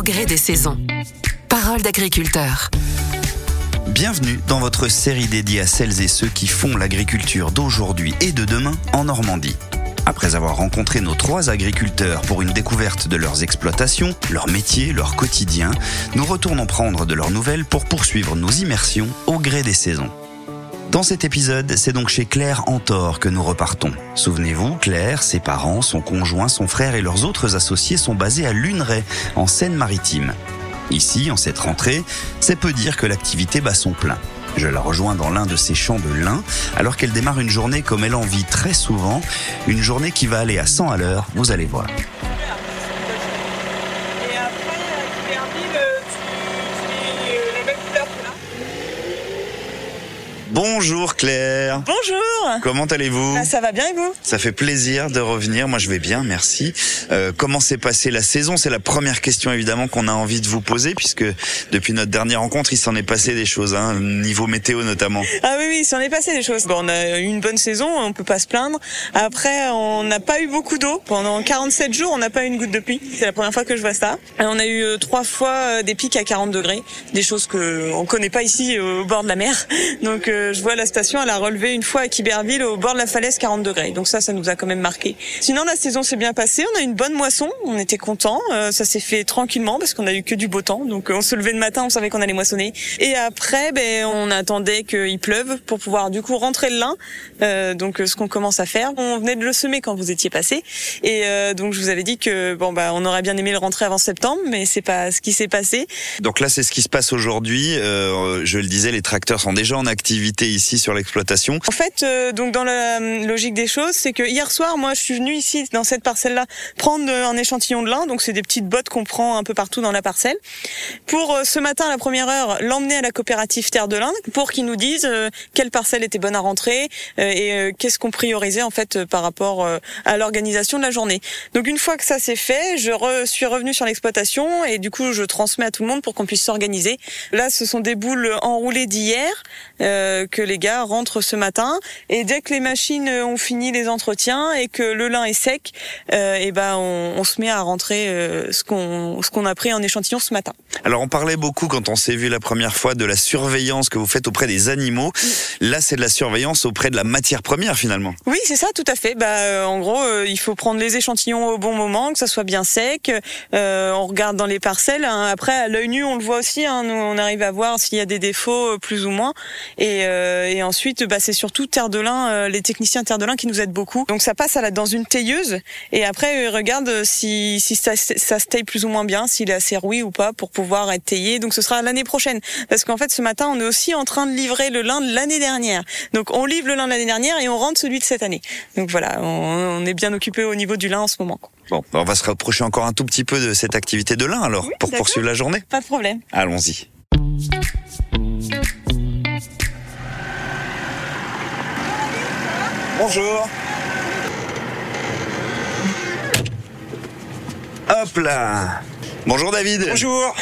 au gré des saisons. Parole d'agriculteur. Bienvenue dans votre série dédiée à celles et ceux qui font l'agriculture d'aujourd'hui et de demain en Normandie. Après avoir rencontré nos trois agriculteurs pour une découverte de leurs exploitations, leur métier, leur quotidien, nous retournons prendre de leurs nouvelles pour poursuivre nos immersions au gré des saisons. Dans cet épisode, c'est donc chez Claire Antor que nous repartons. Souvenez-vous, Claire, ses parents, son conjoint, son frère et leurs autres associés sont basés à Luneray, en Seine-Maritime. Ici, en cette rentrée, c'est peu dire que l'activité bat son plein. Je la rejoins dans l'un de ses champs de lin, alors qu'elle démarre une journée comme elle en vit très souvent, une journée qui va aller à 100 à l'heure, vous allez voir. Et après, à Hyperville, tu, tu mets les mêmes couleurs que là. Bonjour Claire Bonjour Comment allez-vous Ah, Ça va bien et vous? Ça fait plaisir de revenir. Moi, je vais bien, merci. Euh, comment s'est passée la saison? C'est la première question évidemment qu'on a envie de vous poser, puisque depuis notre dernière rencontre, il s'en est passé des choses, hein, niveau météo notamment. Ah oui, oui, il s'en est passé des choses. Bon, on a eu une bonne saison, on peut pas se plaindre. Après, on n'a pas eu beaucoup d'eau. Pendant 47 jours, on n'a pas eu une goutte de pluie. C'est la première fois que je vois ça. Et on a eu euh, trois fois euh, des pics à 40 degrés, des choses que on connaît pas ici euh, au bord de la mer. Donc, euh, je vois la station, elle a relevé une fois à Quiberville au bord de la falaise 40 degrés. Donc ça, ça nous a quand même marqué. Sinon, la saison s'est bien passée. On a eu une bonne moisson. On était contents. Euh, ça s'est fait tranquillement parce qu'on a eu que du beau temps. Donc, euh, on se levait le matin, on savait qu'on allait moissonner. Et après, ben, on attendait qu'il pleuve pour pouvoir du coup rentrer le lin. Euh, donc, ce qu'on commence à faire. On venait de le semer quand vous étiez passé. Et donc, je vous avais dit que bon, bah, on aurait bien aimé le rentrer avant septembre, mais c'est pas ce qui s'est passé. Donc là, c'est ce qui se passe aujourd'hui. Je le disais, les tracteurs sont déjà en activité ici sur l'exploitation. En fait, euh, donc dans la euh, logique des choses, c'est que hier soir, moi, je suis venue ici dans cette parcelle-là prendre euh, un échantillon de lin. Donc c'est des petites bottes qu'on prend un peu partout dans la parcelle. Pour euh, ce matin à la première heure, l'emmener à la coopérative Terre de l'Inde pour qu'ils nous disent euh, quelle parcelle était bonne à rentrer et qu'est-ce qu'on priorisait en fait par rapport à l'organisation de la journée. Donc une fois que ça c'est fait, je re- suis revenue sur l'exploitation et du coup je transmets à tout le monde pour qu'on puisse s'organiser. Là, ce sont des boules enroulées d'hier euh, que les gars rentrent ce matin et dès que les machines ont fini les entretiens et que le lin est sec, euh, et ben on, on se met à rentrer euh, ce qu'on ce qu'on a pris en échantillon ce matin. Alors on parlait beaucoup quand on s'est vu la première fois de la surveillance que vous faites auprès des animaux. Là, c'est de la surveillance auprès de la matière première finalement. Oui, c'est ça, tout à fait. Bah, euh, en gros, il faut prendre les échantillons au bon moment, que ça soit bien sec. On regarde dans les parcelles. hein. Après, à l'œil nu, on le voit aussi. hein. Nous, on arrive à voir s'il y a des défauts, plus ou moins. Et, et ensuite, bah, c'est surtout terre de lin, euh, les techniciens terre de lin qui nous aident beaucoup. Donc, ça passe à la, dans une tailleuse. Et après, ils regardent si, si ça, ça se taille plus ou moins bien, s'il est assez rouillé ou pas, pour pouvoir être taillé. Donc, ce sera l'année prochaine. Parce qu'en fait, ce matin, on est aussi en train de livrer le lin de l'année dernière. Donc, on livre le lin de l'année dernière et on rentre celui de cette année. Donc voilà, on, on est bien occupé au niveau du lin en ce moment. Bon, on va se rapprocher encore un tout petit peu de cette activité de lin alors Oui, pour poursuivre la journée. Pas de problème. Allons-y. Bonjour. Hop là. Bonjour David. Bonjour.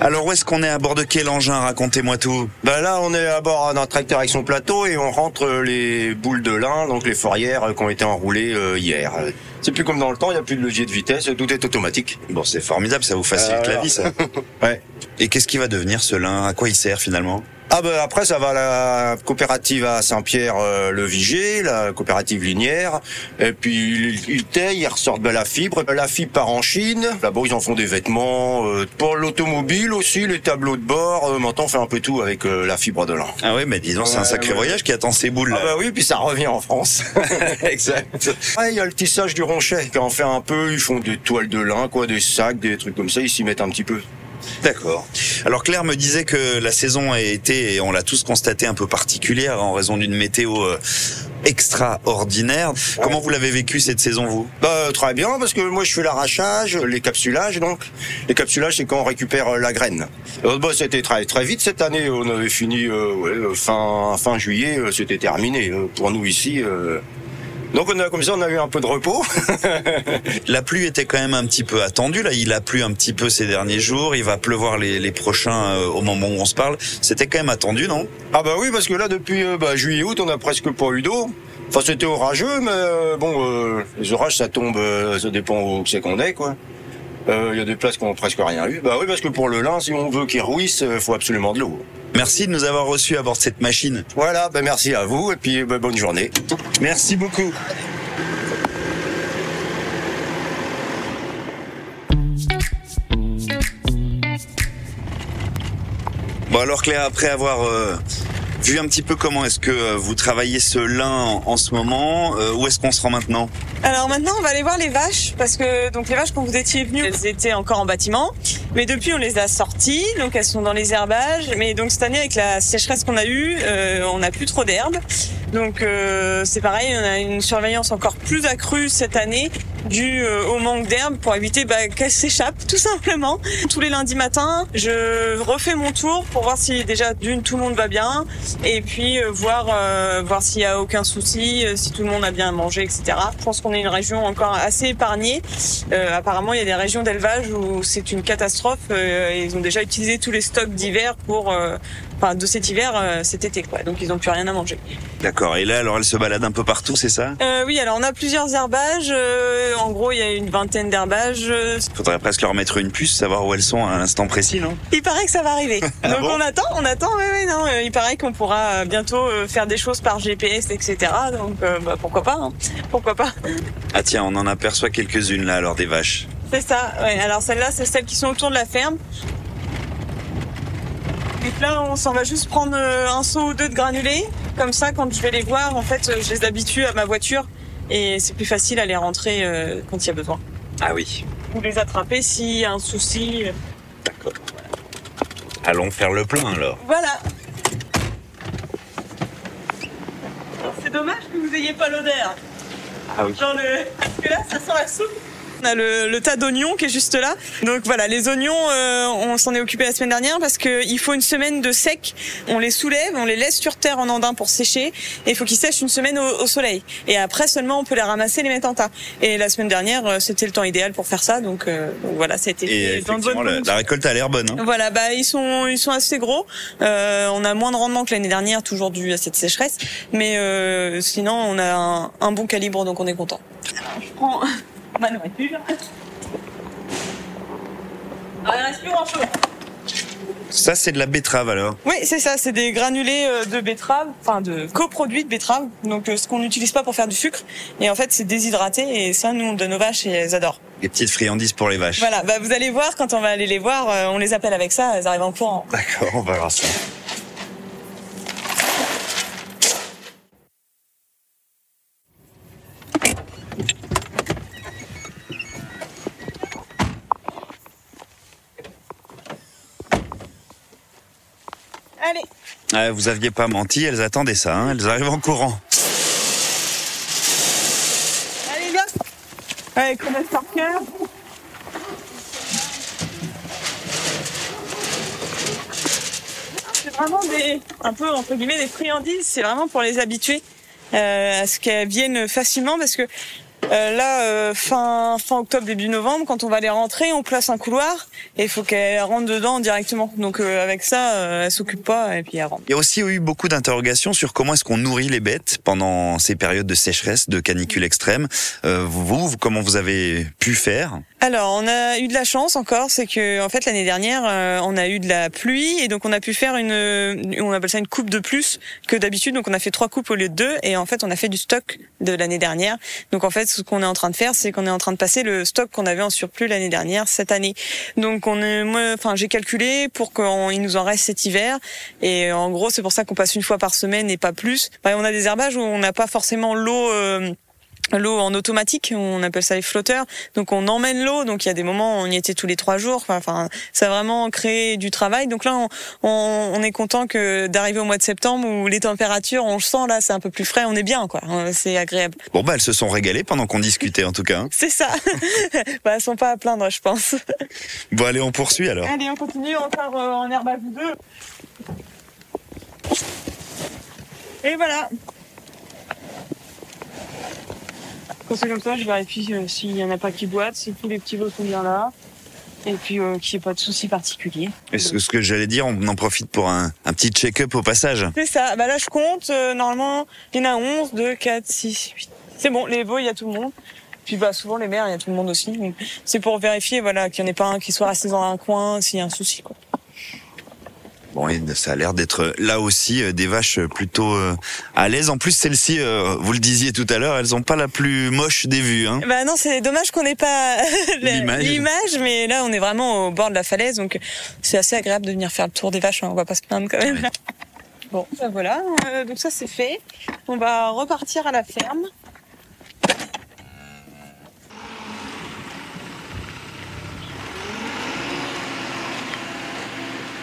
Alors où est-ce qu'on est à bord de quel engin? Racontez-moi tout. Ben là, on est à bord d'un tracteur avec son plateau et on rentre les boules de lin, donc les fourrières euh, qui ont été enroulées euh, hier. Euh, C'est plus comme dans le temps, il n'y a plus de levier de vitesse, tout est automatique. Bon, c'est formidable, ça vous facilite Euh, la vie ça. Ouais. Et qu'est-ce qui va devenir ce lin? À quoi il sert finalement? Ah ben après, ça va à la coopérative à Saint-Pierre-le-Viger, la coopérative linière. Et puis ils, ils taillent, ils ressortent de la fibre. La fibre part en Chine. Là-bas, ils en font des vêtements. euh, pour l'automobile aussi, les tableaux de bord. Euh, maintenant, on fait un peu tout avec euh, la fibre de lin. Ah oui, mais disons, c'est un sacré ouais. voyage qui attend ses boules là. Ah bah oui, puis ça revient en France. exact. Ah, il y a le tissage du ronchet qui en fait un peu. Ils font des toiles de lin, quoi, des sacs, des trucs comme ça. Ils s'y mettent un petit peu. D'accord. Alors Claire me disait que la saison a été, et on l'a tous constaté, un peu particulière en raison d'une météo euh, extraordinaire. Comment vous l'avez vécu cette saison, vous? Bah très bien parce que moi je fais l'arrachage, les capsulages donc. Les capsulages c'est quand on récupère euh, la graine. Euh, bah, c'était très très vite cette année. On avait fini fin fin juillet, c'était terminé pour nous ici. Donc on a comme ça on a eu un peu de repos. La pluie était quand même un petit peu attendue. Là, il a plu un petit peu ces derniers jours. Il va pleuvoir les, les prochains euh, au moment où on se parle. C'était quand même attendu, non? Ah bah oui, parce que là, depuis euh, bah, juillet-août, on a presque pas eu d'eau. Enfin, c'était orageux, mais euh, bon, euh, les orages, ça tombe, euh, ça dépend où c'est qu'on est, quoi. Euh, Il y a des places qui ont presque rien eu. Bah oui, parce que pour le lin, si on veut qu'il rouisse, il faut absolument de l'eau. Merci de nous avoir reçus à bord de cette machine. Voilà, bah merci à vous et puis bah, bonne journée. Merci beaucoup. Bon alors Claire, après avoir euh, vu un petit peu comment est-ce que euh, vous travaillez ce lin en, en ce moment, euh, où est-ce qu'on se rend maintenant? Alors maintenant, on va aller voir les vaches parce que donc les vaches quand vous étiez venus, elles étaient encore en bâtiment, mais depuis on les a sorties, donc elles sont dans les herbages. Mais donc cette année avec la sécheresse qu'on a eue, euh, on n'a plus trop d'herbe, donc euh, c'est pareil, on a une surveillance encore plus accrue cette année dû euh, au manque d'herbe pour éviter bah, qu'elle s'échappe tout simplement. Tous les lundis matins, je refais mon tour pour voir si déjà d'une tout le monde va bien et puis euh, voir euh, voir s'il y a aucun souci, euh, si tout le monde a bien mangé, etc. Je pense qu'on est une région encore assez épargnée. Euh, apparemment, il y a des régions d'élevage où c'est une catastrophe. euh, ils ont déjà utilisé tous les stocks d'hiver pour Enfin, de cet hiver, euh, cet été, quoi. Donc, ils n'ont plus rien à manger. D'accord, et là alors elle se balade un peu partout, c'est ça? Euh, oui, alors on a plusieurs herbages. euh, en gros, il y a une vingtaine d'herbages. euh, Faudrait presque leur mettre une puce, savoir où elles sont à l'instant précis, non? Il paraît que ça va arriver. Donc Ah bon? on attend, on attend. Oui, oui, non. euh, il paraît qu'on pourra bientôt faire des choses par GPS, etc. Donc bah, pourquoi pas hein. Pourquoi pas Ah tiens, on en aperçoit quelques-unes là alors des vaches. C'est ça. Ouais. Alors celles-là, c'est celles qui sont autour de la ferme. Là, on s'en va juste prendre euh, un seau ou deux de granulés. Comme ça, quand je vais les voir, en fait, je les habitue à ma voiture et c'est plus facile à les rentrer euh, quand il y a besoin. Ah oui, Ou les attraper s'il y a un souci. d'accord. Allons faire le plein alors. Voilà. C'est dommage que vous ayez pas l'odeur. Ah oui. Genre le... Parce que là, ça sent la soupe. On a le, le tas d'oignons qui est juste là. Donc voilà, les oignons, euh, on s'en est occupé la semaine dernière parce qu'il faut une semaine de sec. On les soulève, on les laisse sur terre en andin pour sécher. Et il faut qu'ils sèchent une semaine au, au soleil. Et après seulement, on peut les ramasser et les mettre en tas. Et la semaine dernière, euh, c'était le temps idéal pour faire ça. Donc, euh, donc voilà, ça a été Et dans la, la récolte a l'air bonne. Hein Voilà, bah ils sont ils sont assez gros. Euh, on a moins de rendement que l'année dernière, toujours dû à cette sécheresse, mais euh, sinon on a un, un bon calibre, donc on est content. Je prends ma nourriture. Ah, il reste plus grand chose. Ça c'est de la betterave alors. Oui, c'est ça, c'est des granulés euh, de betterave, enfin de coproduits de betterave, donc euh, ce qu'on n'utilise pas pour faire du sucre. Et en fait, c'est déshydraté et ça, nous, on donne aux vaches et elles adorent. Des petites friandises pour les vaches. Voilà, bah vous allez voir quand on va aller les voir, euh, on les appelle avec ça, elles arrivent en courant. D'accord, on va voir ça. Allez. Ah, vous aviez pas menti, elles attendaient ça, hein elles arrivent en courant. Allez, viens Allez, connaissent par cœur. C'est vraiment des, un peu, entre guillemets, des friandises. C'est vraiment pour les habituer euh, à ce qu'elles viennent facilement parce que euh, là, euh, fin, fin octobre, début novembre, quand on va les rentrer, on place un couloir et il faut qu'elles rentrent dedans directement. Donc euh, avec ça, euh, elles s'occupent pas et puis elles rentrent. Il y a aussi eu beaucoup d'interrogations sur comment est-ce qu'on nourrit les bêtes pendant ces périodes de sécheresse, de canicule extrême. Euh, vous, vous, comment vous avez pu faire? Alors, on a eu de la chance encore, c'est que en fait l'année dernière, euh, on a eu de la pluie et donc on a pu faire une, on appelle ça une coupe de plus que d'habitude. Donc on a fait trois coupes au lieu de deux et en fait on a fait du stock de l'année dernière. Donc en fait, ce qu'on est en train de faire, c'est qu'on est en train de passer le stock qu'on avait en surplus l'année dernière cette année. Donc on est, moi, enfin j'ai calculé pour qu'il nous en reste cet hiver et en gros c'est pour ça qu'on passe une fois par semaine et pas plus. Bah, on a des herbages où on n'a pas forcément l'eau. euh, l'eau en automatique, on appelle ça les flotteurs. Donc on emmène l'eau, donc il y a des moments où on y était tous les trois jours. Enfin, ça a vraiment créé du travail. Donc là, on, on, on est content que d'arriver au mois de septembre où les températures, on le sent là, c'est un peu plus frais, on est bien quoi. C'est agréable. Bon bah elles se sont régalées pendant qu'on discutait en tout cas. hein. C'est ça. bah, elles sont pas à plaindre, je pense. Bon allez, on poursuit alors. Allez, on continue encore euh, en herbage ou deux. Et voilà. Quand c'est comme ça, je vérifie euh, s'il y en a pas qui boitent, si tous les petits veaux sont bien là. Et puis euh, qu'il n'y ait pas de soucis particuliers. Et ce, ce que j'allais dire, on en profite pour un, un petit check-up au passage. C'est ça. Bah là, je compte. euh, normalement, il y en a 11, 2, 4, 6, 8. C'est bon, les veaux, il y a tout le monde. Puis bah souvent les mères, il y a tout le monde aussi. Donc, C'est pour vérifier voilà qu'il n'y en ait pas un qui soit resté dans un coin s'il y a un souci quoi. Bon, et ça a l'air d'être là aussi euh, des vaches plutôt euh, à l'aise. En plus, celles-ci, euh, vous le disiez tout à l'heure, elles ont pas la plus moche des vues. Hein. Bah non, c'est dommage qu'on n'ait pas L'image. l'image, mais là on est vraiment au bord de la falaise, donc c'est assez agréable de venir faire le tour des vaches. hein, On va pas se plaindre quand même. Bon, bah voilà, euh, donc ça c'est fait. On va repartir à la ferme.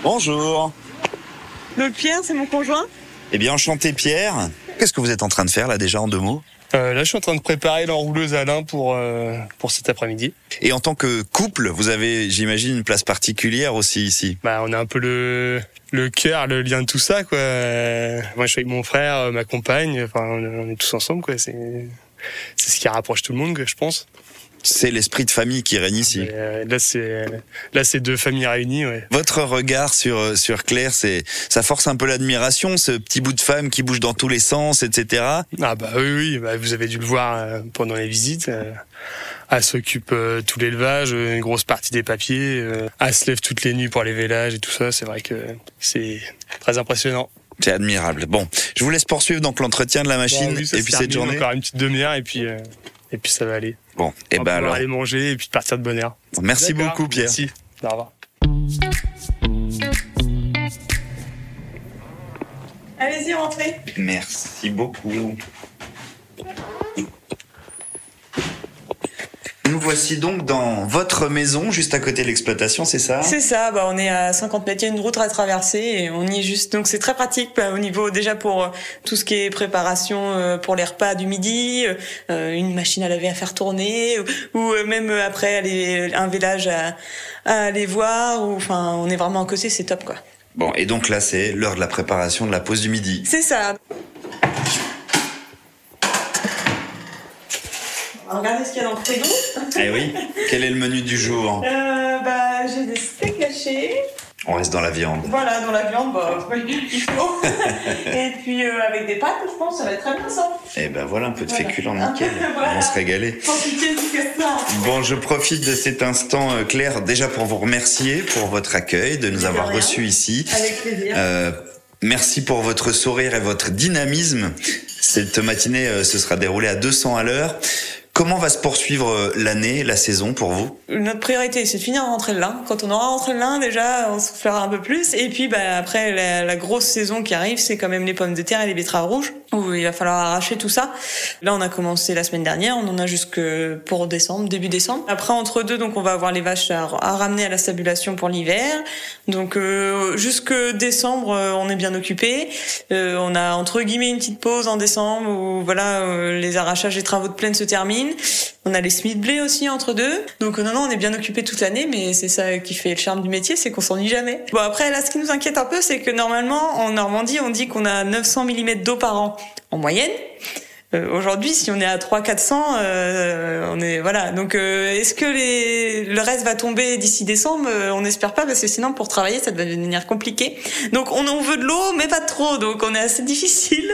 Bonjour. L'autre Pierre, c'est mon conjoint. Eh bien, enchanté Pierre. Qu'est-ce que vous êtes en train de faire là déjà en deux mots Euh, là, je suis en train de préparer l'enrouleuse à lin pour euh, pour cet après-midi. Et en tant que couple, vous avez, j'imagine, une place particulière aussi ici. Bah, on a un peu le le cœur, le lien de tout ça, quoi. Moi, je suis avec mon frère, euh, ma compagne. Enfin, on on est tous ensemble, quoi. C'est c'est ce qui rapproche tout le monde, quoi, je pense. C'est l'esprit de famille qui règne ici. Et, euh, là, c'est là, c'est deux familles réunies, ouais. Votre regard sur sur Claire, c'est ça force un peu l'admiration, ce petit bout de femme qui bouge dans tous les sens, etc. Ah bah oui, oui. Bah, vous avez dû le voir euh, pendant les visites. euh, Elle s'occupe euh, tout l'élevage, euh, une grosse partie des papiers. euh, Elle se lève toutes les nuits pour les vélages et tout ça. C'est vrai que c'est très impressionnant. C'est admirable. Bon, je vous laisse poursuivre donc l'entretien de la machine Bah oui, ça et puis cette journée. Encore une petite demi-heure et puis euh, et puis ça va aller. Bon, et On va ben pouvoir alors, aller manger et puis partir de bonne heure. merci beaucoup Pierre. Merci. Au revoir. Allez-y, rentrez. Merci beaucoup. Nous voici donc dans votre maison, juste à côté de l'exploitation, c'est ça? C'est ça, bah on est à 50 mètres, il y a une route à traverser et on y est juste. Donc c'est très pratique bah, au niveau déjà pour euh, tout ce qui est préparation euh, pour les repas du midi, euh, une machine à laver à faire tourner ou, même après aller un village à, à aller voir. Ou enfin, on est vraiment à côté, c'est top quoi. Bon, et donc là, c'est l'heure de la préparation de la pause du midi. C'est ça. Regarder ce qu'il y a dans le frigo. Eh oui, quel est le menu du jour Euh, bah j'ai des steaks hachés. On reste dans la viande. Voilà, dans la viande, bah, il faut. Et puis euh, avec des pâtes, je pense, ça va être très bien ça. Eh ben voilà, un peu de Voilà. féculent, nickel. Voilà. On va se régaler. Sans piquer du. Bon, je profite de cet instant, euh, Claire, déjà pour vous remercier pour votre accueil, de nous avoir reçus ici. Avec plaisir. Euh, merci pour votre sourire et votre dynamisme. Cette matinée euh, se sera déroulée à 200 à l'heure. Comment va se poursuivre euh, l'année, la saison pour vous? Notre priorité, c'est de finir à rentrer le lin. Quand on aura rentré le lin, déjà, on se un peu plus. Et puis, bah, après, la, grosse saison qui arrive, c'est quand même les pommes de terre et les betteraves rouges, où il va falloir arracher tout ça. Là, on a commencé la semaine dernière, on en a jusque pour décembre, début décembre. Après, entre deux, donc, on va avoir les vaches à, à ramener à la stabulation pour l'hiver. Donc, euh, jusque décembre, euh, on est bien occupé. On a, entre guillemets, une petite pause en décembre où, voilà, les arrachages et travaux de plaine se terminent. On a les semis de blé aussi entre deux. Donc non, non, on est bien occupé toute l'année, mais c'est ça qui fait le charme du métier, c'est qu'on s'ennuie jamais. Bon après, là, ce qui nous inquiète un peu, c'est que normalement, en Normandie, on dit qu'on a 900 mm d'eau par an en moyenne. Euh, Aujourd'hui, si on est à 300-400, euh, on est voilà. Donc, euh, est-ce que les, le reste va tomber d'ici décembre? On n'espère pas parce que sinon, pour travailler, ça va devenir compliqué. Donc, on, on veut de l'eau, mais pas trop. Donc, on est assez difficile.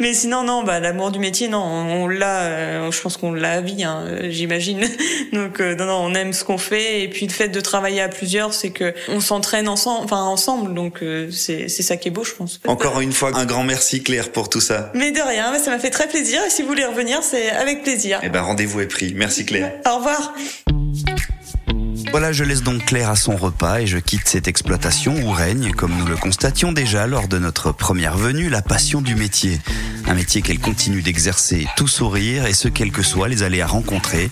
Mais sinon, non, bah l'amour du métier, non, on, l'a. euh, je pense qu'on l'a à vie, hein, j'imagine. Donc, euh, non, non, on aime ce qu'on fait. Et puis, le fait de travailler à plusieurs, c'est que on s'entraîne ensemble, enfin ensemble. Donc, euh, c'est ça qui est beau, je pense. Encore une fois, un grand merci Claire pour tout ça. Mais de rien, ça m'a fait très plaisir. Et si vous voulez revenir, c'est avec plaisir. Eh ben rendez-vous est pris. Merci Claire. Au revoir. Voilà, je laisse donc Claire à son repas et je quitte cette exploitation où règne, comme nous le constations déjà lors de notre première venue, la passion du métier. Un métier qu'elle continue d'exercer tout sourire et ce quels que soient les aléas rencontrés.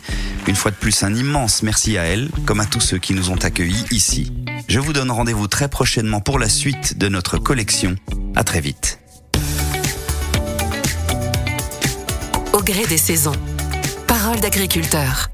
Une fois de plus, un immense merci à elle, comme à tous ceux qui nous ont accueillis ici. Je vous donne rendez-vous très prochainement pour la suite de notre collection. À très vite. Gré des saisons. Parole d'agriculteur.